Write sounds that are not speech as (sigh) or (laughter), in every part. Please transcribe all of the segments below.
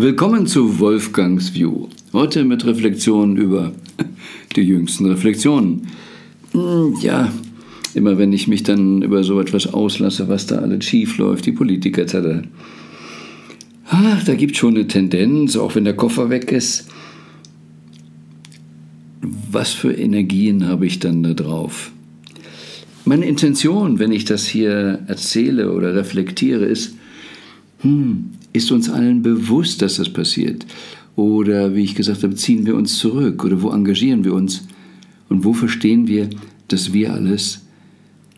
Willkommen zu Wolfgangs View. Heute mit Reflexionen über (laughs) die jüngsten Reflexionen. Hm, ja, immer wenn ich mich dann über so etwas auslasse, was da alles schief läuft, die Politiker etc. Ach, da gibt es schon eine Tendenz, auch wenn der Koffer weg ist. Was für Energien habe ich dann da drauf? Meine Intention, wenn ich das hier erzähle oder reflektiere, ist, hm, ist uns allen bewusst, dass das passiert? Oder wie ich gesagt habe, ziehen wir uns zurück? Oder wo engagieren wir uns? Und wo verstehen wir, dass wir alles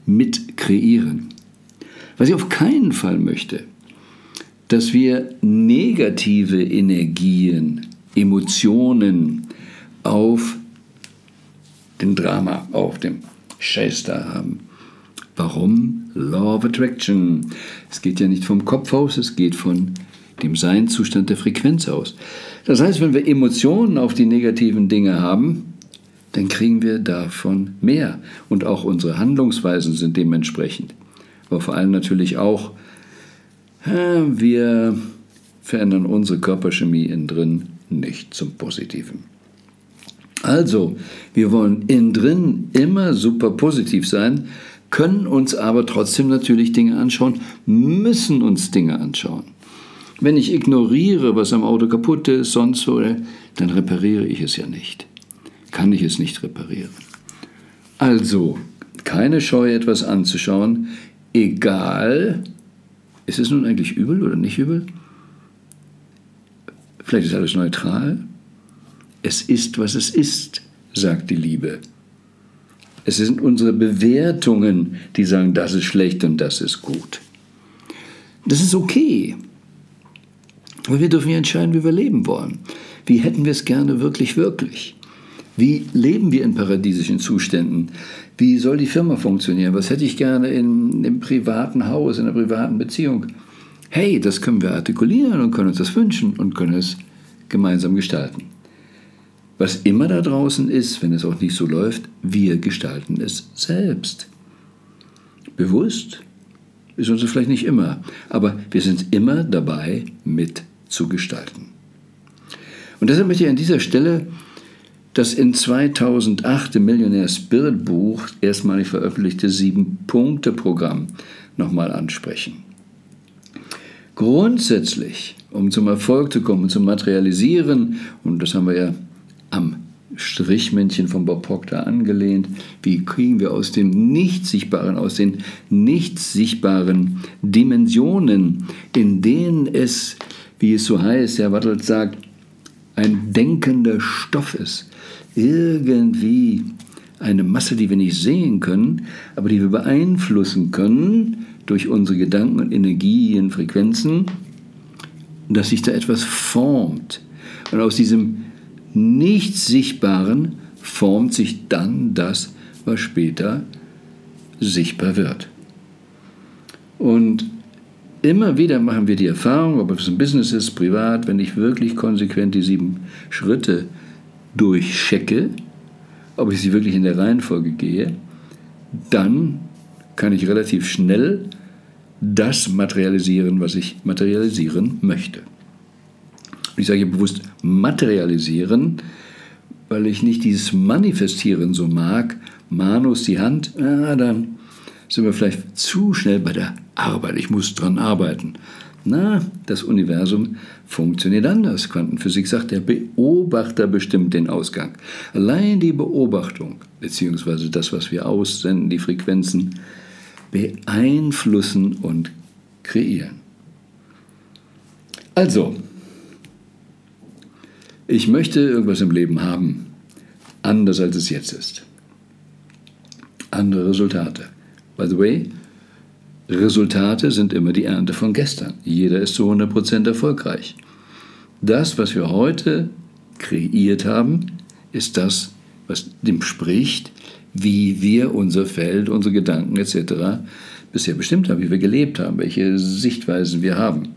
mit kreieren? Was ich auf keinen Fall möchte, dass wir negative Energien, Emotionen auf den Drama, auf dem Scheiß da haben. Warum? Law of Attraction. Es geht ja nicht vom Kopf aus, es geht von dem Seinzustand der Frequenz aus. Das heißt, wenn wir Emotionen auf die negativen Dinge haben, dann kriegen wir davon mehr. Und auch unsere Handlungsweisen sind dementsprechend. Aber vor allem natürlich auch, wir verändern unsere Körperchemie innen drin nicht zum Positiven. Also, wir wollen innen drin immer super positiv sein, können uns aber trotzdem natürlich Dinge anschauen, müssen uns Dinge anschauen. Wenn ich ignoriere, was am Auto kaputt ist, sonst wo, dann repariere ich es ja nicht. Kann ich es nicht reparieren. Also, keine Scheu, etwas anzuschauen, egal, ist es nun eigentlich übel oder nicht übel? Vielleicht ist alles neutral. Es ist, was es ist, sagt die Liebe. Es sind unsere Bewertungen, die sagen, das ist schlecht und das ist gut. Das ist okay. Aber wir dürfen ja entscheiden, wie wir leben wollen. Wie hätten wir es gerne wirklich, wirklich? Wie leben wir in paradiesischen Zuständen? Wie soll die Firma funktionieren? Was hätte ich gerne in, im privaten Haus, in einer privaten Beziehung? Hey, das können wir artikulieren und können uns das wünschen und können es gemeinsam gestalten. Was immer da draußen ist, wenn es auch nicht so läuft, wir gestalten es selbst. Bewusst ist uns vielleicht nicht immer, aber wir sind immer dabei, mitzugestalten. Und deshalb möchte ich an dieser Stelle das in 2008 im Millionär Spirit Buch erstmalig veröffentlichte Sieben-Punkte-Programm nochmal ansprechen. Grundsätzlich, um zum Erfolg zu kommen, zum Materialisieren, und das haben wir ja am Strichmännchen von Bob Proctor angelehnt. Wie kriegen wir aus dem Nicht-Sichtbaren, aus den nicht sichtbaren Dimensionen, in denen es, wie es so heißt, Herr Wattelt sagt, ein denkender Stoff ist, irgendwie eine Masse, die wir nicht sehen können, aber die wir beeinflussen können durch unsere Gedanken und Energien, Frequenzen, dass sich da etwas formt. Und aus diesem Nichts Sichtbaren formt sich dann das, was später sichtbar wird. Und immer wieder machen wir die Erfahrung, ob es ein Business ist, privat, wenn ich wirklich konsequent die sieben Schritte durchchecke, ob ich sie wirklich in der Reihenfolge gehe, dann kann ich relativ schnell das materialisieren, was ich materialisieren möchte ich sage bewusst materialisieren, weil ich nicht dieses Manifestieren so mag. Manus die Hand, ah, dann sind wir vielleicht zu schnell bei der Arbeit. Ich muss dran arbeiten. Na, das Universum funktioniert anders. Quantenphysik sagt, der Beobachter bestimmt den Ausgang. Allein die Beobachtung, beziehungsweise das, was wir aussenden, die Frequenzen, beeinflussen und kreieren. Also, ich möchte irgendwas im Leben haben, anders als es jetzt ist. Andere Resultate. By the way, Resultate sind immer die Ernte von gestern. Jeder ist zu 100% erfolgreich. Das, was wir heute kreiert haben, ist das, was dem spricht, wie wir unser Feld, unsere Gedanken etc. bisher bestimmt haben, wie wir gelebt haben, welche Sichtweisen wir haben.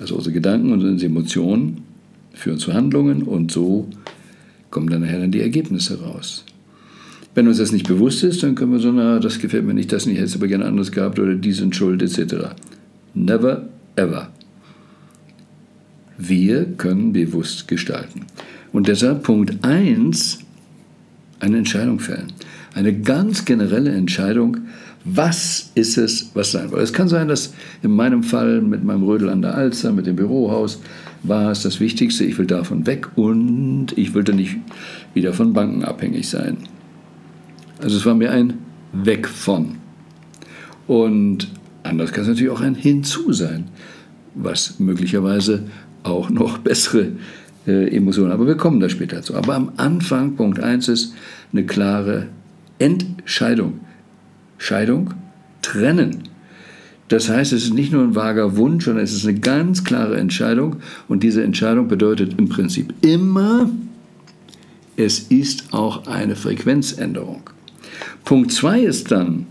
Also unsere Gedanken und unsere Emotionen führen zu Handlungen und so kommen dann nachher dann die Ergebnisse raus. Wenn uns das nicht bewusst ist, dann können wir so, na, das gefällt mir nicht, das nicht, hätte es aber gerne anders gehabt oder die sind schuld etc. Never, ever. Wir können bewusst gestalten. Und deshalb Punkt 1, eine Entscheidung fällen. Eine ganz generelle Entscheidung, was ist es, was sein soll. Es kann sein, dass in meinem Fall mit meinem Rödel an der Alster, mit dem Bürohaus, war es das Wichtigste, ich will davon weg und ich wollte nicht wieder von Banken abhängig sein. Also es war mir ein Weg von. Und anders kann es natürlich auch ein Hinzu sein, was möglicherweise auch noch bessere äh, Emotionen, aber wir kommen da später zu. Aber am Anfang, Punkt 1 ist eine klare Entscheidung. Scheidung, trennen. Das heißt, es ist nicht nur ein vager Wunsch, sondern es ist eine ganz klare Entscheidung. Und diese Entscheidung bedeutet im Prinzip immer, es ist auch eine Frequenzänderung. Punkt 2 ist dann,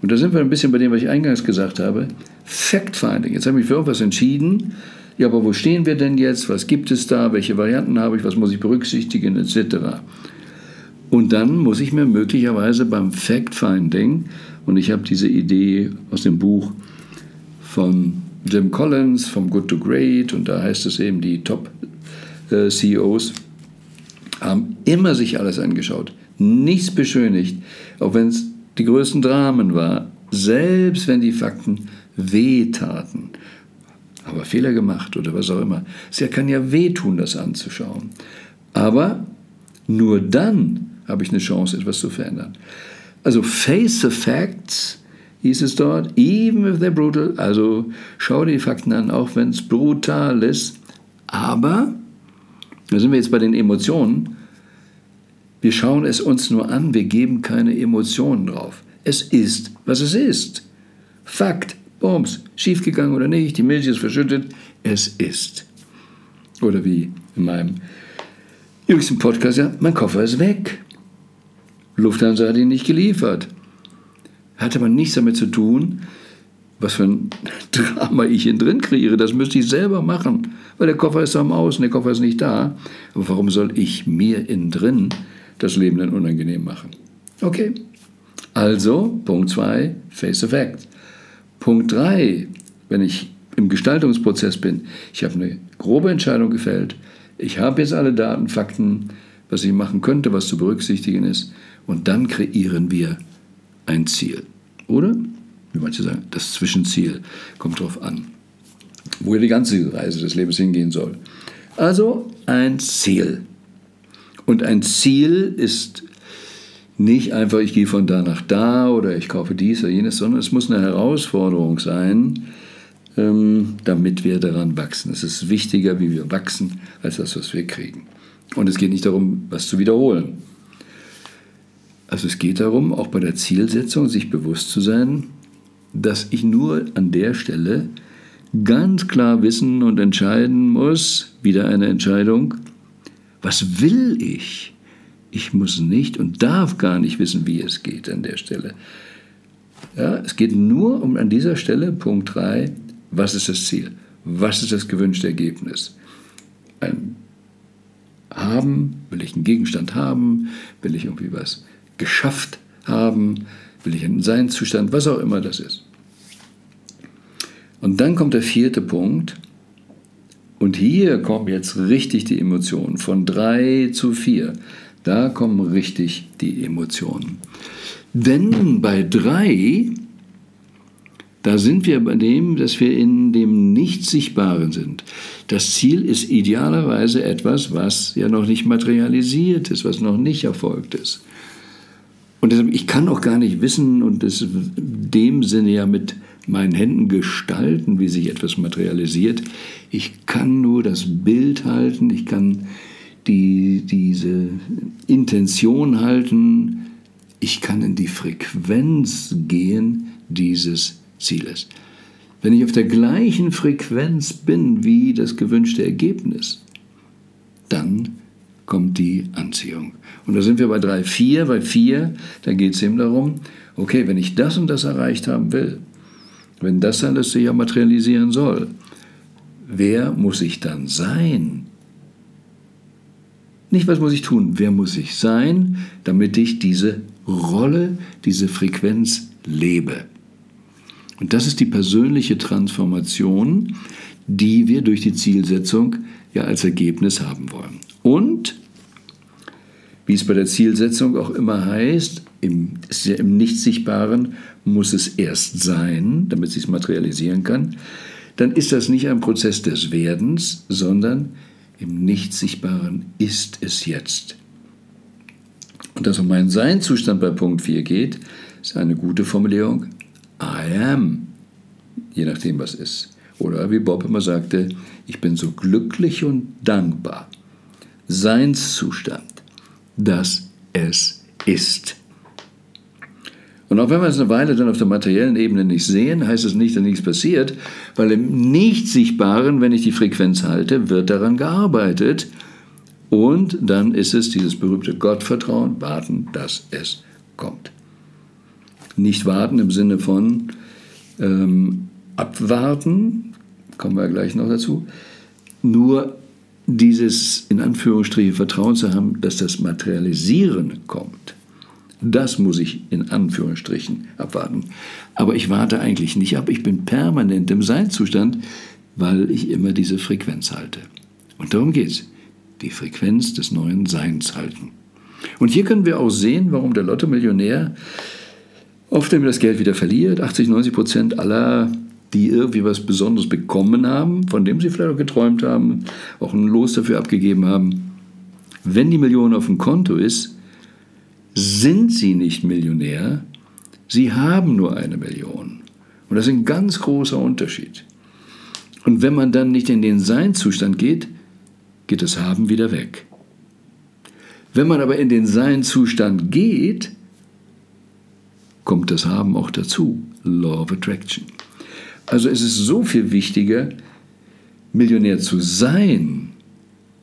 und da sind wir ein bisschen bei dem, was ich eingangs gesagt habe, Fact-Finding. Jetzt habe ich für irgendwas entschieden. Ja, aber wo stehen wir denn jetzt? Was gibt es da? Welche Varianten habe ich? Was muss ich berücksichtigen? Etc. Und dann muss ich mir möglicherweise beim Fact-Finding, und ich habe diese Idee aus dem Buch von Jim Collins, vom Good to Great, und da heißt es eben, die Top-CEOs haben immer sich alles angeschaut, nichts beschönigt, auch wenn es die größten Dramen war, selbst wenn die Fakten wehtaten. Aber Fehler gemacht oder was auch immer. Es kann ja wehtun, das anzuschauen. Aber nur dann habe ich eine Chance, etwas zu verändern. Also face the facts, hieß es dort, even if they're brutal, also schau dir die Fakten an, auch wenn es brutal ist. Aber, da sind wir jetzt bei den Emotionen, wir schauen es uns nur an, wir geben keine Emotionen drauf. Es ist, was es ist. Fakt, Bums, schiefgegangen oder nicht, die Milch ist verschüttet, es ist. Oder wie in meinem jüngsten Podcast, ja, mein Koffer ist weg. Lufthansa hat ihn nicht geliefert. Hat aber nichts damit zu tun, was für ein (laughs) Drama ich hier drin kreiere. Das müsste ich selber machen, weil der Koffer ist am Außen, der Koffer ist nicht da. Aber warum soll ich mir innen drin das Leben dann unangenehm machen? Okay. Also, Punkt 2, face the facts. Punkt 3, wenn ich im Gestaltungsprozess bin, ich habe eine grobe Entscheidung gefällt, ich habe jetzt alle Daten, Fakten, was ich machen könnte, was zu berücksichtigen ist. Und dann kreieren wir ein Ziel. Oder? Wie manche sagen, das Zwischenziel kommt darauf an, wo die ganze Reise des Lebens hingehen soll. Also ein Ziel. Und ein Ziel ist nicht einfach, ich gehe von da nach da oder ich kaufe dies oder jenes, sondern es muss eine Herausforderung sein, ähm, damit wir daran wachsen. Es ist wichtiger, wie wir wachsen, als das, was wir kriegen. Und es geht nicht darum, was zu wiederholen. Also es geht darum, auch bei der Zielsetzung sich bewusst zu sein, dass ich nur an der Stelle ganz klar wissen und entscheiden muss, wieder eine Entscheidung, was will ich? Ich muss nicht und darf gar nicht wissen, wie es geht an der Stelle. Ja, es geht nur um an dieser Stelle, Punkt 3, was ist das Ziel? Was ist das gewünschte Ergebnis? Ein Haben, will ich einen Gegenstand haben? Will ich irgendwie was geschafft haben, will ich einen Seinszustand, was auch immer das ist. Und dann kommt der vierte Punkt. Und hier kommen jetzt richtig die Emotionen. Von drei zu vier. Da kommen richtig die Emotionen. Denn bei drei, da sind wir bei dem, dass wir in dem Nicht-Sichtbaren sind. Das Ziel ist idealerweise etwas, was ja noch nicht materialisiert ist, was noch nicht erfolgt ist. Und ich kann auch gar nicht wissen und es in dem Sinne ja mit meinen Händen gestalten, wie sich etwas materialisiert. Ich kann nur das Bild halten, ich kann die, diese Intention halten, ich kann in die Frequenz gehen dieses Zieles. Wenn ich auf der gleichen Frequenz bin wie das gewünschte Ergebnis, dann kommt die Anziehung. Und da sind wir bei 3, 4. Bei 4, da geht es eben darum, okay, wenn ich das und das erreicht haben will, wenn das alles sich ja materialisieren soll, wer muss ich dann sein? Nicht, was muss ich tun, wer muss ich sein, damit ich diese Rolle, diese Frequenz lebe. Und das ist die persönliche Transformation, die wir durch die Zielsetzung ja als Ergebnis haben wollen. Und, wie es bei der Zielsetzung auch immer heißt, im, ja im Nicht-Sichtbaren muss es erst sein, damit es sich materialisieren kann, dann ist das nicht ein Prozess des Werdens, sondern im Nicht-Sichtbaren ist es jetzt. Und dass um meinen Seinzustand bei Punkt 4 geht, ist eine gute Formulierung. I am. Je nachdem, was ist. Oder wie Bob immer sagte, ich bin so glücklich und dankbar. Seinszustand, dass es ist. Und auch wenn wir es eine Weile dann auf der materiellen Ebene nicht sehen, heißt es nicht, dass nichts passiert, weil im Nicht-Sichtbaren, wenn ich die Frequenz halte, wird daran gearbeitet. Und dann ist es dieses berühmte Gottvertrauen, warten, dass es kommt. Nicht warten im Sinne von ähm, abwarten, kommen wir gleich noch dazu, nur dieses in Anführungsstrichen Vertrauen zu haben, dass das Materialisieren kommt. Das muss ich in Anführungsstrichen abwarten. Aber ich warte eigentlich nicht ab, ich bin permanent im Seinzustand, weil ich immer diese Frequenz halte. Und darum geht es. Die Frequenz des neuen Seins halten. Und hier können wir auch sehen, warum der Lotto-Millionär oft immer das Geld wieder verliert. 80, 90 Prozent aller, die irgendwie was Besonderes bekommen haben, von dem sie vielleicht auch geträumt haben, auch ein Los dafür abgegeben haben. Wenn die Million auf dem Konto ist, sind sie nicht Millionär, sie haben nur eine Million. Und das ist ein ganz großer Unterschied. Und wenn man dann nicht in den Seinzustand geht, geht das Haben wieder weg. Wenn man aber in den Seinzustand geht, kommt das Haben auch dazu. Law of Attraction. Also es ist so viel wichtiger, Millionär zu sein,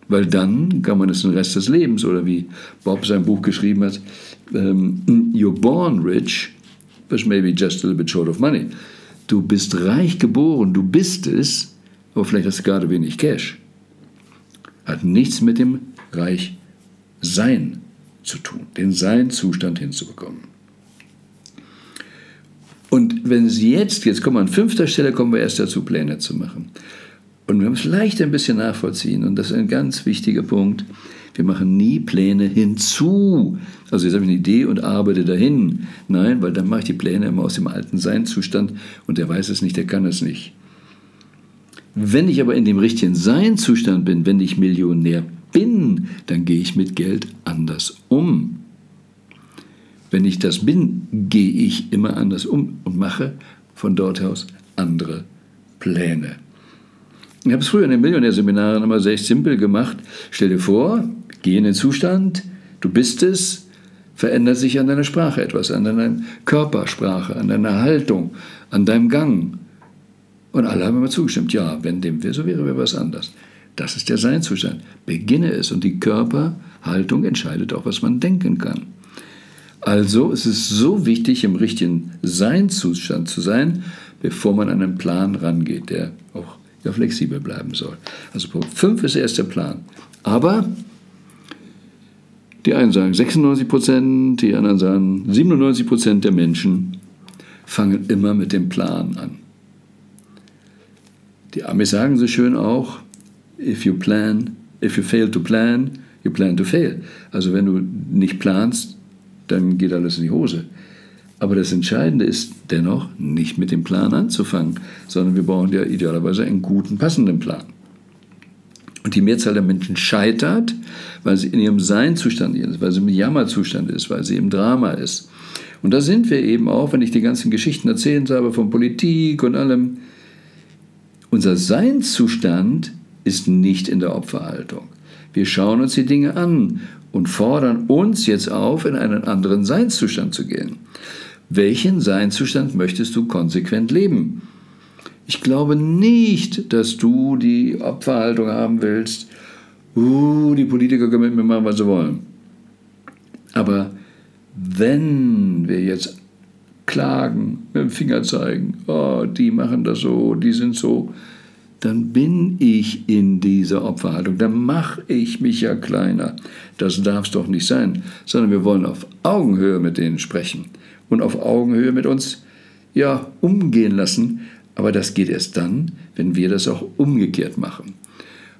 weil dann kann man es den Rest des Lebens, oder wie Bob sein Buch geschrieben hat, um, You're born rich, but maybe just a little bit short of money. Du bist reich geboren, du bist es, aber vielleicht hast du gerade wenig Cash. Hat nichts mit dem Reichsein zu tun, den Sein-Zustand hinzubekommen. Und wenn Sie jetzt, jetzt kommen wir an fünfter Stelle, kommen wir erst dazu, Pläne zu machen. Und wir müssen vielleicht ein bisschen nachvollziehen, und das ist ein ganz wichtiger Punkt. Wir machen nie Pläne hinzu. Also jetzt habe ich eine Idee und arbeite dahin. Nein, weil dann mache ich die Pläne immer aus dem alten Seinzustand und der weiß es nicht, der kann es nicht. Wenn ich aber in dem richtigen Seinzustand bin, wenn ich Millionär bin, dann gehe ich mit Geld anders um. Wenn ich das bin, gehe ich immer anders um und mache von dort aus andere Pläne. Ich habe es früher in den Millionärseminaren immer sehr simpel gemacht. Stell dir vor, geh in den Zustand, du bist es, verändert sich an deiner Sprache etwas, an deiner Körpersprache, an deiner Haltung, an deinem Gang. Und alle haben immer zugestimmt, ja, wenn dem wäre, so wäre, wäre was anders. Das ist der Seinzustand. Beginne es und die Körperhaltung entscheidet auch, was man denken kann. Also es ist so wichtig, im richtigen Seinzustand zu sein, bevor man an einen Plan rangeht, der auch ja, flexibel bleiben soll. Also Punkt 5 ist erst der Plan. Aber die einen sagen 96 Prozent, die anderen sagen 97 Prozent der Menschen fangen immer mit dem Plan an. Die Amis sagen so schön auch, if you plan, if you fail to plan, you plan to fail. Also wenn du nicht planst, dann geht alles in die Hose. Aber das Entscheidende ist dennoch, nicht mit dem Plan anzufangen, sondern wir brauchen ja idealerweise einen guten, passenden Plan. Und die Mehrzahl der Menschen scheitert, weil sie in ihrem Seinzustand ist, weil sie im Jammerzustand ist, weil sie im Drama ist. Und da sind wir eben auch, wenn ich die ganzen Geschichten erzählen habe von Politik und allem. Unser Seinzustand ist nicht in der Opferhaltung. Wir schauen uns die Dinge an und fordern uns jetzt auf, in einen anderen Seinszustand zu gehen. Welchen Seinszustand möchtest du konsequent leben? Ich glaube nicht, dass du die Opferhaltung haben willst, uh, die Politiker können mit mir machen, was sie wollen. Aber wenn wir jetzt klagen, mit dem Finger zeigen, oh, die machen das so, die sind so, dann bin ich in dieser Opferhaltung, dann mache ich mich ja kleiner. Das darf es doch nicht sein, sondern wir wollen auf Augenhöhe mit denen sprechen und auf Augenhöhe mit uns ja umgehen lassen, Aber das geht erst dann, wenn wir das auch umgekehrt machen.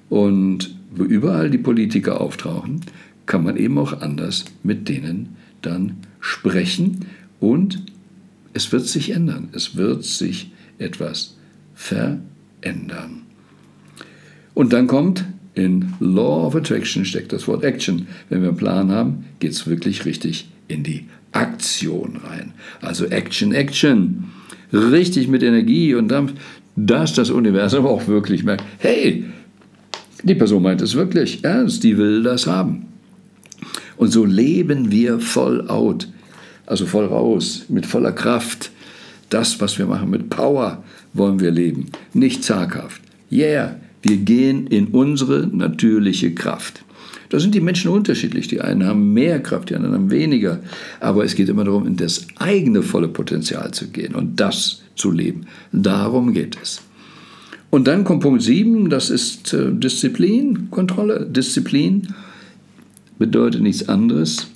Und wo überall die Politiker auftauchen, kann man eben auch anders mit denen dann sprechen und es wird sich ändern. Es wird sich etwas verändern. Und dann kommt in Law of Attraction steckt das Wort Action. Wenn wir einen Plan haben, geht es wirklich richtig in die Aktion rein. Also Action, Action. Richtig mit Energie und dann, dass das Universum auch wirklich merkt, hey, die Person meint es wirklich ernst, die will das haben. Und so leben wir voll out, also voll raus, mit voller Kraft. Das, was wir machen, mit Power wollen wir leben, nicht zaghaft. Yeah, wir gehen in unsere natürliche Kraft. Da sind die Menschen unterschiedlich. Die einen haben mehr Kraft, die anderen haben weniger. Aber es geht immer darum, in das eigene volle Potenzial zu gehen und das zu leben. Darum geht es. Und dann kommt Punkt 7, das ist äh, Disziplin, Kontrolle. Disziplin bedeutet nichts anderes,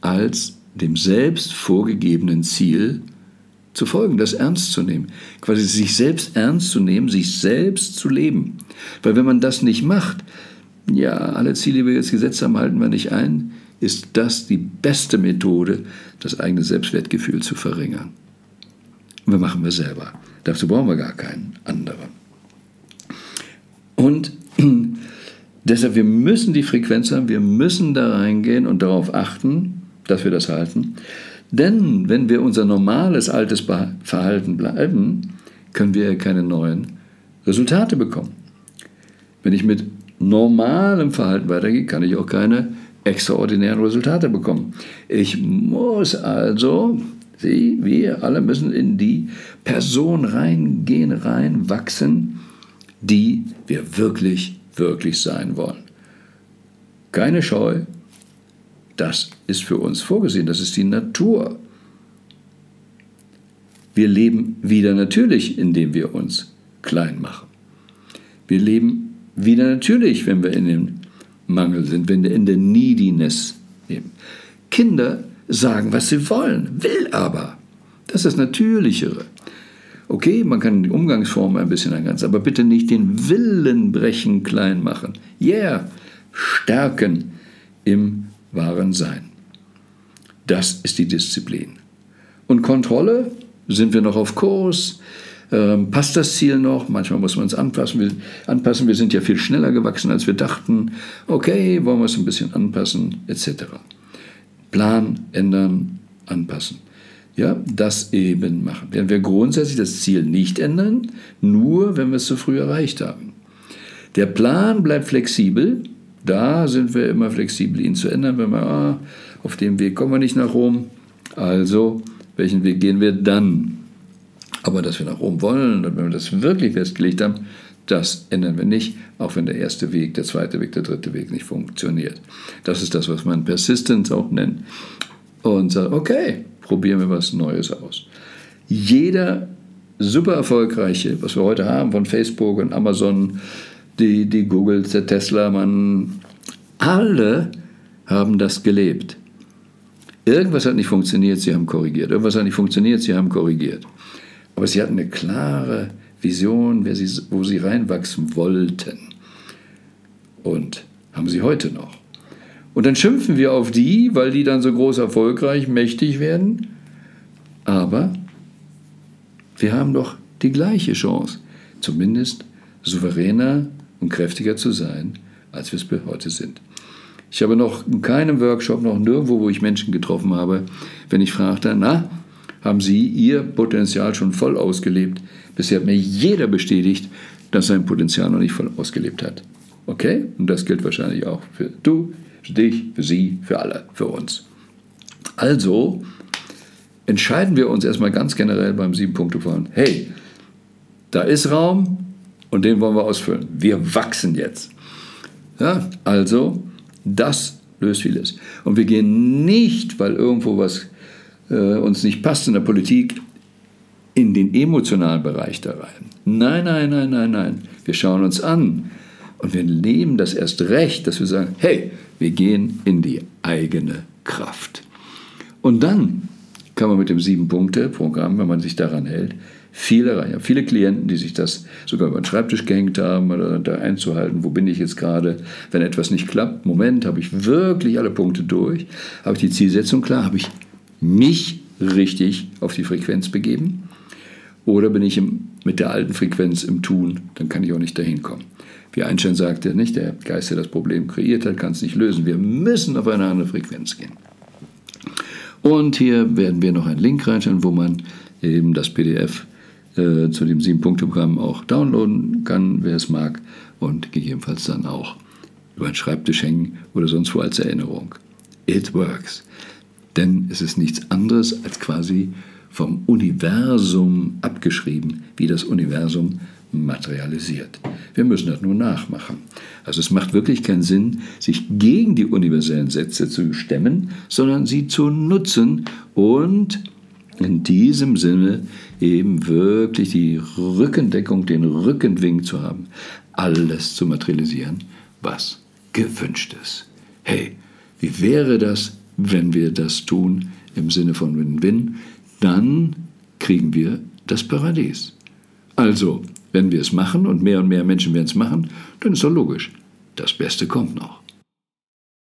als dem selbst vorgegebenen Ziel zu folgen, das ernst zu nehmen. Quasi sich selbst ernst zu nehmen, sich selbst zu leben. Weil wenn man das nicht macht, ja, alle Ziele, die wir jetzt gesetzt haben, halten wir nicht ein, ist das die beste Methode, das eigene Selbstwertgefühl zu verringern. Und wir machen wir selber. Dazu brauchen wir gar keinen anderen. Und (clears throat) deshalb, wir müssen die Frequenz haben, wir müssen da reingehen und darauf achten, dass wir das halten. Denn wenn wir unser normales altes Verhalten bleiben, können wir keine neuen Resultate bekommen. Wenn ich mit normalem Verhalten weitergehe, kann ich auch keine extraordinären Resultate bekommen. Ich muss also, Sie, wir alle müssen in die Person reingehen, reinwachsen, die wir wirklich, wirklich sein wollen. Keine Scheu, das ist für uns vorgesehen, das ist die Natur. Wir leben wieder natürlich, indem wir uns klein machen. Wir leben wieder natürlich, wenn wir in dem Mangel sind, wenn wir in der Neediness leben. Kinder sagen, was sie wollen, will aber. Das ist das Natürlichere. Okay, man kann die Umgangsform ein bisschen angrenzen, aber bitte nicht den Willen brechen, klein machen. Yeah, stärken im wahren Sein. Das ist die Disziplin. Und Kontrolle, sind wir noch auf Kurs? Ähm, passt das Ziel noch? Manchmal muss man es anpassen. Wir, anpassen. wir sind ja viel schneller gewachsen, als wir dachten. Okay, wollen wir es ein bisschen anpassen, etc. Plan ändern, anpassen. Ja, das eben machen. Werden wir grundsätzlich das Ziel nicht ändern, nur wenn wir es zu früh erreicht haben. Der Plan bleibt flexibel. Da sind wir immer flexibel, ihn zu ändern, wenn wir, ah, auf dem Weg kommen wir nicht nach Rom. Also, welchen Weg gehen wir dann? Aber dass wir nach Rom wollen und wenn wir das wirklich festgelegt haben, das ändern wir nicht, auch wenn der erste Weg, der zweite Weg, der dritte Weg nicht funktioniert. Das ist das, was man Persistence auch nennt. Und sagt, okay, probieren wir was Neues aus. Jeder super erfolgreiche, was wir heute haben von Facebook und Amazon, die, die Googles, der Tesla, man, alle haben das gelebt. Irgendwas hat nicht funktioniert, sie haben korrigiert. Irgendwas hat nicht funktioniert, sie haben korrigiert. Aber sie hatten eine klare Vision, wo sie reinwachsen wollten. Und haben sie heute noch. Und dann schimpfen wir auf die, weil die dann so groß erfolgreich, mächtig werden. Aber wir haben doch die gleiche Chance, zumindest souveräner und kräftiger zu sein, als wir es heute sind. Ich habe noch in keinem Workshop, noch nirgendwo, wo ich Menschen getroffen habe, wenn ich fragte, na, haben Sie Ihr Potenzial schon voll ausgelebt? Bisher hat mir jeder bestätigt, dass sein Potenzial noch nicht voll ausgelebt hat. Okay? Und das gilt wahrscheinlich auch für du, für dich, für sie, für alle, für uns. Also entscheiden wir uns erstmal ganz generell beim Sieben-Punkte-Plan. Hey, da ist Raum und den wollen wir ausfüllen. Wir wachsen jetzt. Ja, also, das löst vieles. Und wir gehen nicht, weil irgendwo was äh, uns nicht passt in der Politik, in den emotionalen Bereich da rein. Nein, nein, nein, nein, nein. Wir schauen uns an und wir nehmen das erst recht, dass wir sagen, hey, wir gehen in die eigene Kraft. Und dann kann man mit dem Sieben-Punkte-Programm, wenn man sich daran hält, viel erreichen. Ich habe viele Klienten, die sich das sogar über den Schreibtisch gehängt haben oder da einzuhalten, wo bin ich jetzt gerade, wenn etwas nicht klappt. Moment, habe ich wirklich alle Punkte durch? Habe ich die Zielsetzung klar? Habe ich mich richtig auf die Frequenz begeben? Oder bin ich im, mit der alten Frequenz im Tun? Dann kann ich auch nicht dahin kommen. Wie Einstein sagte, nicht der Geist, der das Problem kreiert hat, kann es nicht lösen. Wir müssen auf eine andere Frequenz gehen. Und hier werden wir noch einen Link reinstellen, wo man eben das PDF äh, zu dem 7-Punkte-Programm auch downloaden kann, wer es mag, und gegebenenfalls dann auch über einen Schreibtisch hängen oder sonst wo als Erinnerung. It works. Denn es ist nichts anderes als quasi vom Universum abgeschrieben, wie das Universum materialisiert. Wir müssen das nur nachmachen. Also es macht wirklich keinen Sinn, sich gegen die universellen Sätze zu stemmen, sondern sie zu nutzen und in diesem Sinne eben wirklich die Rückendeckung, den Rückenwink zu haben, alles zu materialisieren, was gewünscht ist. Hey, wie wäre das, wenn wir das tun im Sinne von Win-Win? Dann kriegen wir das Paradies. Also, wenn wir es machen und mehr und mehr Menschen werden es machen, dann ist doch logisch, das Beste kommt noch.